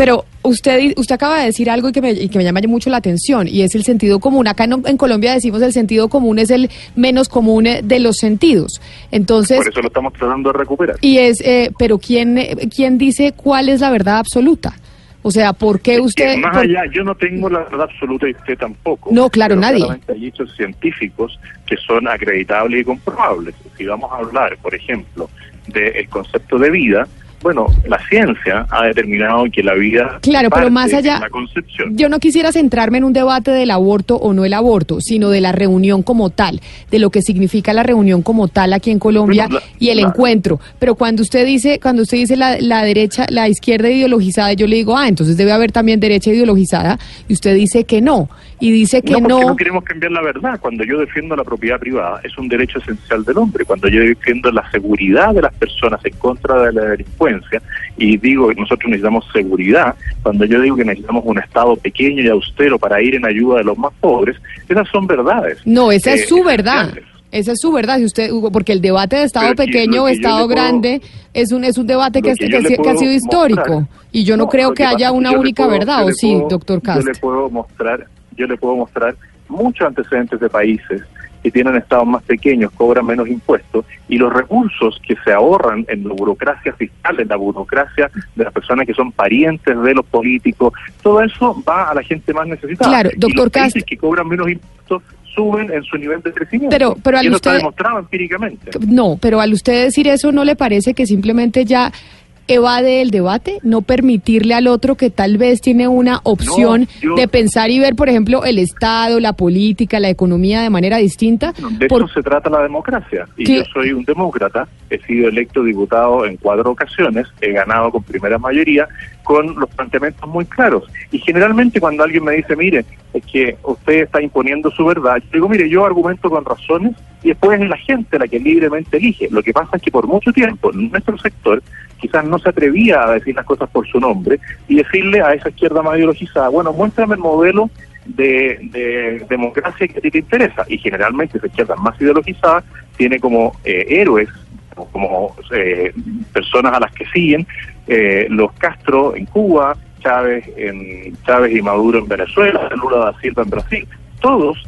Pero usted usted acaba de decir algo y que, me, y que me llama mucho la atención y es el sentido común. Acá en, Colombia decimos el sentido común es el menos común eh, de los sentidos. Entonces por eso lo estamos tratando de recuperar. Y es, eh, pero quién quién dice cuál es la verdad absoluta. O sea, ¿por qué usted...? más allá, yo no tengo la verdad absoluta y usted tampoco. No, claro, nadie. Hay hechos científicos que son acreditables y comprobables. Si vamos a hablar, por ejemplo, del concepto de vida, bueno, la ciencia ha determinado que la vida claro, pero más allá, la concepción. Yo no quisiera centrarme en un debate del aborto o no el aborto, sino de la reunión como tal, de lo que significa la reunión como tal aquí en Colombia y el encuentro. Pero cuando usted dice, cuando usted dice la, la derecha, la izquierda ideologizada, yo le digo, ah, entonces debe haber también derecha ideologizada, y usted dice que no, y dice que no. no queremos cambiar la verdad. Cuando yo defiendo la propiedad privada, es un derecho esencial del hombre. Cuando yo defiendo la seguridad de las personas en contra de la delincuencia, y digo que nosotros necesitamos seguridad, cuando yo digo que necesitamos un Estado pequeño y austero para ir en ayuda de los más pobres, esas son verdades. No, esa es eh, su verdad. Esa es su verdad, si usted, porque el debate de Estado pequeño o Estado grande es un es un debate que, ha sido histórico y yo no, creo que, haya una única verdad, ¿o sí, doctor Castro? Yo le puedo mostrar, yo le puedo mostrar muchos antecedentes de países que tienen estados más pequeños cobran menos impuestos y los recursos que se ahorran en la burocracia fiscal, en la burocracia de las personas que son parientes de los políticos, todo eso va a la gente más necesitada. Claro, doctor y países que cobran menos impuestos suben en su nivel de crecimiento. Pero, pero al y eso usted, está demostrado empíricamente. No, pero al usted decir eso, ¿no le parece que simplemente ya evade el debate, no permitirle al otro que tal vez tiene una opción de pensar y ver, por ejemplo, el Estado, la política, la economía de manera distinta. De eso se trata la democracia. Y yo soy un demócrata, he sido electo diputado en cuatro ocasiones, he ganado con primera mayoría, con los planteamientos muy claros. Y generalmente cuando alguien me dice, mire, es que usted está imponiendo su verdad, yo digo, mire, yo argumento con razones y después es la gente la que libremente elige. Lo que pasa es que por mucho tiempo nuestro sector quizás no se atrevía a decir las cosas por su nombre y decirle a esa izquierda más ideologizada, bueno, muéstrame el modelo de, democracia que a ti te interesa. Y generalmente esa izquierda más ideologizada tiene como eh, héroes, como eh, personas a las que siguen, eh, los Castro en Cuba, Chávez, en, Chávez y Maduro en Venezuela, Lula da Silva en Brasil, todos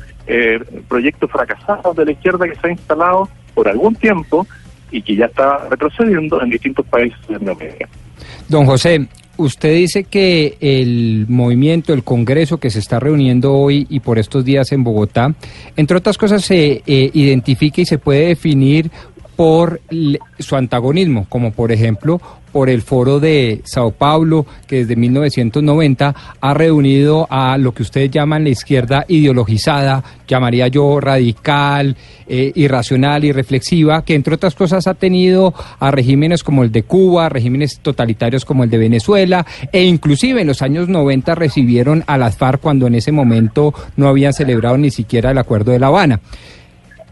proyectos fracasados de la izquierda que se ha instalado por algún tiempo y que ya está retrocediendo en distintos países de América. Don José, usted dice que el movimiento, el Congreso que se está reuniendo hoy y por estos días en Bogotá, entre otras cosas se eh, identifica y se puede definir por su antagonismo, como por ejemplo por el foro de Sao Paulo, que desde 1990 ha reunido a lo que ustedes llaman la izquierda ideologizada, llamaría yo radical, eh, irracional y reflexiva, que entre otras cosas ha tenido a regímenes como el de Cuba, regímenes totalitarios como el de Venezuela, e inclusive en los años 90 recibieron a las FARC cuando en ese momento no habían celebrado ni siquiera el Acuerdo de La Habana.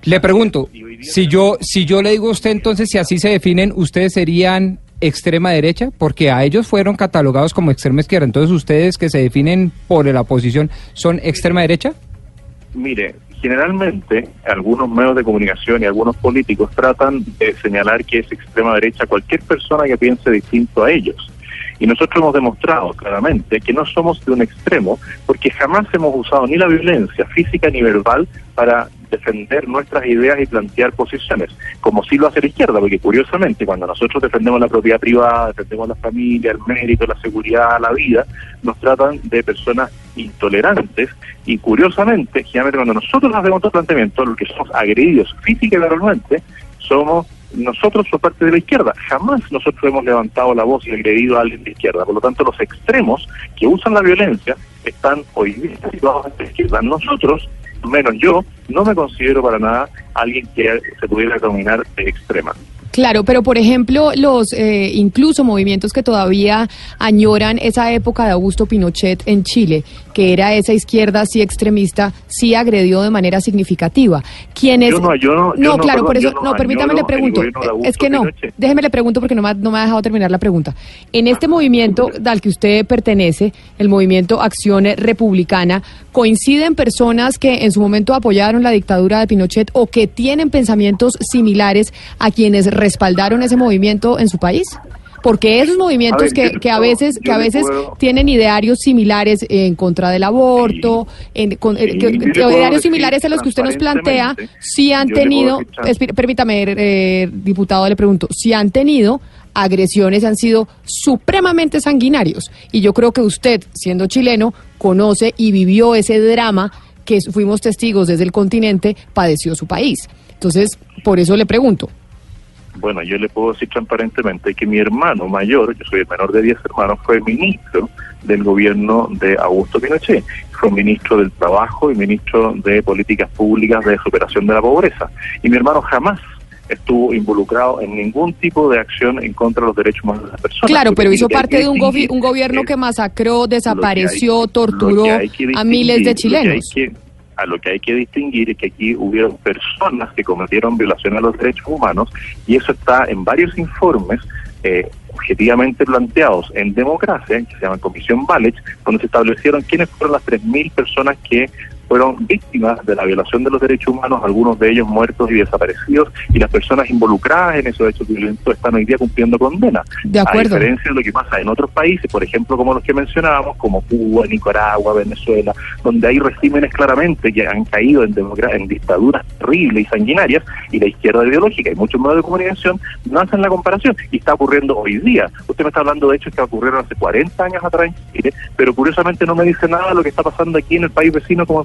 Le pregunto, si yo, si yo le digo a usted entonces, si así se definen, ¿ustedes serían extrema derecha? Porque a ellos fueron catalogados como extrema izquierda. Entonces, ¿ustedes que se definen por la oposición son extrema derecha? Mire, generalmente algunos medios de comunicación y algunos políticos tratan de señalar que es extrema derecha cualquier persona que piense distinto a ellos. Y nosotros hemos demostrado claramente que no somos de un extremo porque jamás hemos usado ni la violencia física ni verbal para defender nuestras ideas y plantear posiciones, como sí lo hace la izquierda, porque curiosamente cuando nosotros defendemos la propiedad privada, defendemos la familia, el mérito, la seguridad, la vida, nos tratan de personas intolerantes y curiosamente, generalmente cuando nosotros hacemos otro planteamiento, los que somos agredidos física y verbalmente, somos nosotros por parte de la izquierda. Jamás nosotros hemos levantado la voz y agredido a alguien de izquierda. Por lo tanto, los extremos que usan la violencia están hoy día situados en la izquierda. Nosotros, menos yo, no me considero para nada alguien que se pudiera denominar de extrema. Claro, pero por ejemplo, los eh, incluso movimientos que todavía añoran esa época de Augusto Pinochet en Chile, que era esa izquierda sí extremista, sí agredió de manera significativa. ¿Quiénes? Yo no, yo no- yo no, claro, por eso, no, no permítame le pregunto. Eh, Es que no, Pinochet. déjeme le pregunto porque no me, ha- no me ha dejado terminar la pregunta. En este movimiento al que usted pertenece, el movimiento Acción Republicana, ¿coinciden personas que en su momento apoyaron la dictadura de Pinochet o que tienen pensamientos similares a quienes respaldaron ese movimiento en su país? Porque esos movimientos A ver, que, yo que a veces que a veces puedo- tienen idearios similares en contra del aborto, en, con- eh, Sí, que- idearios similares a los que usted nos plantea, sí han tenido, permítame, eh, diputado, le pregunto, si han tenido agresiones, han sido supremamente sanguinarios. Y yo creo que usted, siendo chileno, conoce y vivió ese drama que fuimos testigos desde el continente, padeció su país. Entonces, por eso le pregunto. Bueno, yo le puedo decir transparentemente que mi hermano mayor, yo soy el menor de 10 hermanos, fue ministro del gobierno de Augusto Pinochet. Fue ministro del Trabajo y ministro de Políticas Públicas de Superación de la Pobreza. Y mi hermano jamás estuvo involucrado en ningún tipo de acción en contra de los derechos humanos de las personas. Claro, pero hizo parte de un, un gobierno que masacró, lo que hay- desapareció, torturó que hay que a miles de chilenos. A lo que hay que distinguir es que aquí hubieron personas que cometieron violaciones a los derechos humanos y eso está en varios informes eh, objetivamente planteados en democracia, que se llama Comisión Valech, donde se establecieron quiénes fueron las 3.000 personas que fueron víctimas de la violación de los derechos humanos, algunos de ellos muertos y desaparecidos, y las personas involucradas en esos hechos violentos están hoy día cumpliendo condena. De acuerdo. A diferencia de lo que pasa en otros países, por ejemplo, como los que mencionábamos, como Cuba, Nicaragua, Venezuela, donde hay regímenes claramente que han caído en, en dictaduras terribles y sanguinarias, y la izquierda ideológica y muchos medios de comunicación no hacen la comparación, y está ocurriendo hoy día. Usted me está hablando de hechos que ocurrieron hace 40 años atrás en Chile, pero curiosamente no me dice nada de lo que está pasando aquí en el país vecino como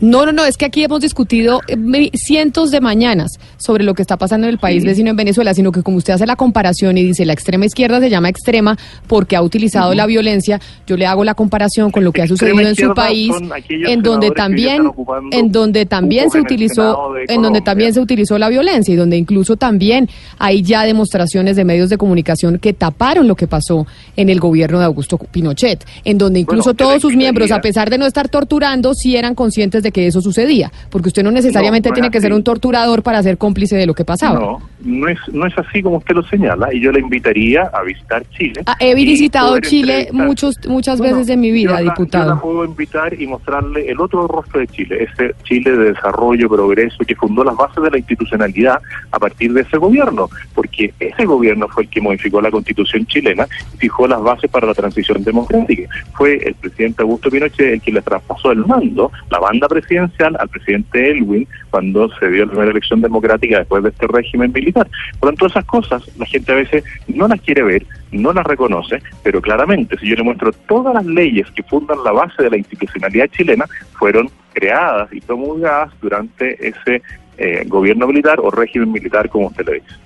No, no, no, es que aquí hemos discutido eh, cientos de mañanas sobre lo que está pasando en el país vecino en Venezuela, sino que como usted hace la comparación y dice la extrema izquierda se llama extrema porque ha utilizado la violencia, yo le hago la comparación con lo que ha sucedido en su país, en donde también, en donde también se utilizó, en donde también se utilizó la violencia y donde incluso también hay ya demostraciones de medios de comunicación que taparon lo que pasó en el gobierno de Augusto Pinochet, en donde incluso Bueno, todos sus miembros, a pesar de no estar torturando, sí eran conscientes de que eso sucedía, porque usted no necesariamente No, no es tiene que ser un torturador para ser cómplice de lo que pasaba. No, no es, no es así como usted lo señala, y yo le invitaría a visitar Chile. Ah, he visitado Chile muchos, muchas Bueno, veces en mi vida, yo la- diputado. Yo la puedo invitar y mostrarle el otro rostro de Chile, ese Chile de desarrollo, progreso, que fundó las bases de la institucionalidad a partir de ese gobierno, porque ese gobierno fue el que modificó la constitución chilena y fijó las bases para la transición democrática. Fue el presidente Augusto Pinochet el que le traspasó el mando, la banda presidencial, al presidente Elwin cuando se dio la primera elección democrática después de este régimen militar. Por lo tanto, esas cosas la gente a veces no las quiere ver, no las reconoce, pero claramente si yo le muestro todas las leyes que fundan la base de la institucionalidad chilena, fueron creadas y promulgadas durante ese eh, gobierno militar o régimen militar, como usted le dice.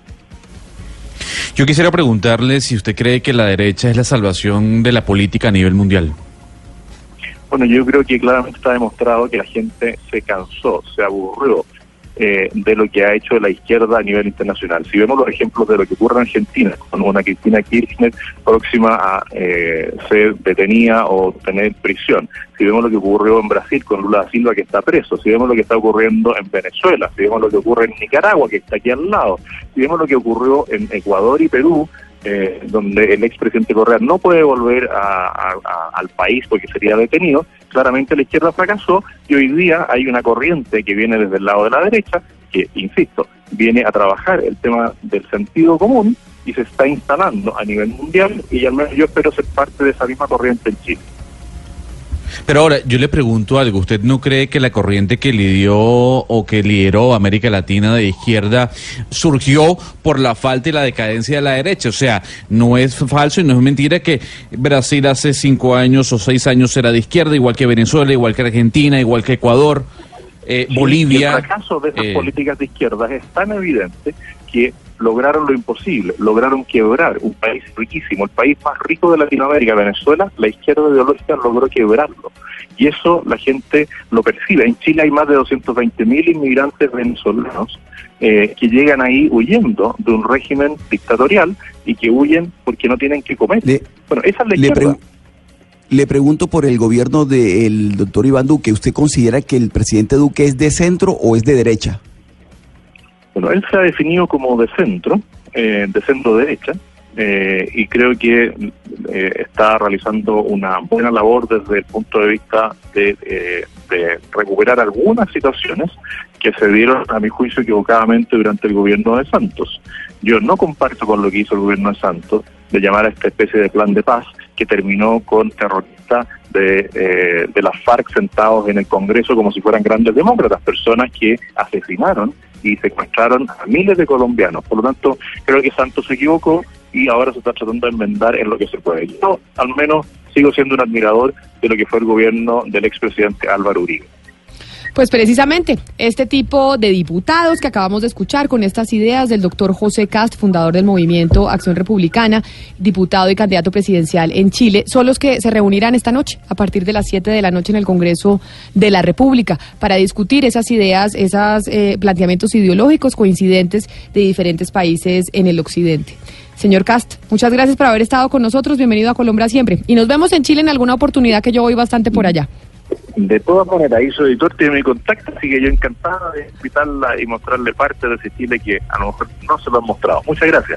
Yo quisiera preguntarle si usted cree que la derecha es la salvación de la política a nivel mundial. Bueno, yo creo que claramente está demostrado que la gente se cansó, se aburrió eh, de lo que ha hecho la izquierda a nivel internacional. Si vemos los ejemplos de lo que ocurre en Argentina, con una Cristina Kirchner próxima a eh, ser detenida o tener prisión, si vemos lo que ocurrió en Brasil con Lula da Silva que está preso, si vemos lo que está ocurriendo en Venezuela, si vemos lo que ocurre en Nicaragua que está aquí al lado, si vemos lo que ocurrió en Ecuador y Perú, eh, donde el expresidente Correa no puede volver al país porque sería detenido, claramente la izquierda fracasó y hoy día hay una corriente que viene desde el lado de la derecha que, insisto, viene a trabajar el tema del sentido común y se está instalando a nivel mundial y al menos yo espero ser parte de esa misma corriente en Chile. Pero ahora, yo le pregunto algo. ¿Usted no cree que la corriente que lidió o que lideró América Latina de izquierda surgió por la falta y la decadencia de la derecha? O sea, no es falso y no es mentira que Brasil hace cinco años o seis años era de izquierda, igual que Venezuela, igual que Argentina, igual que Ecuador, eh, Bolivia. el fracaso de esas eh, políticas de izquierda es tan evidente que lograron lo imposible, lograron quebrar un país riquísimo, el país más rico de Latinoamérica, Venezuela, la izquierda ideológica logró quebrarlo. Y eso la gente lo percibe. En Chile hay más de 220 mil inmigrantes venezolanos eh, que llegan ahí huyendo de un régimen dictatorial y que huyen porque no tienen que comer. bueno, esa es la izquierda. Le pregunto por el gobierno del doctor Iván Duque. ¿Usted considera que el presidente Duque es de centro o es de derecha? Bueno, él se ha definido como de centro, eh, de centro derecha, eh, y creo que eh, está realizando una buena labor desde el punto de vista de, recuperar algunas situaciones que se dieron, a mi juicio, equivocadamente durante el gobierno de Santos. Yo no comparto con lo que hizo el gobierno de Santos de llamar a esta especie de plan de paz que terminó con terroristas de, de las FARC sentados en el Congreso como si fueran grandes demócratas, personas que asesinaron y secuestraron a miles de colombianos. Por lo tanto, creo que Santos se equivocó y ahora se está tratando de enmendar en lo que se puede. Yo, al menos, sigo siendo un admirador de lo que fue el gobierno del expresidente Álvaro Uribe. Pues precisamente este tipo de diputados que acabamos de escuchar con estas ideas del doctor José Cast, fundador del movimiento Acción Republicana, diputado y candidato presidencial en Chile, son los que se reunirán esta noche a partir de las 7 de la noche en el Congreso de la República para discutir esas ideas, esos eh, planteamientos ideológicos coincidentes de diferentes países en el occidente. Señor Cast, muchas gracias por haber estado con nosotros. Bienvenido a Colombia siempre. Y nos vemos en Chile en alguna oportunidad que yo voy bastante por allá. De todas maneras, ahí su editor tiene mi contacto, así que yo encantado de invitarla y mostrarle parte de ese Chile que a lo mejor no se lo han mostrado. Muchas gracias.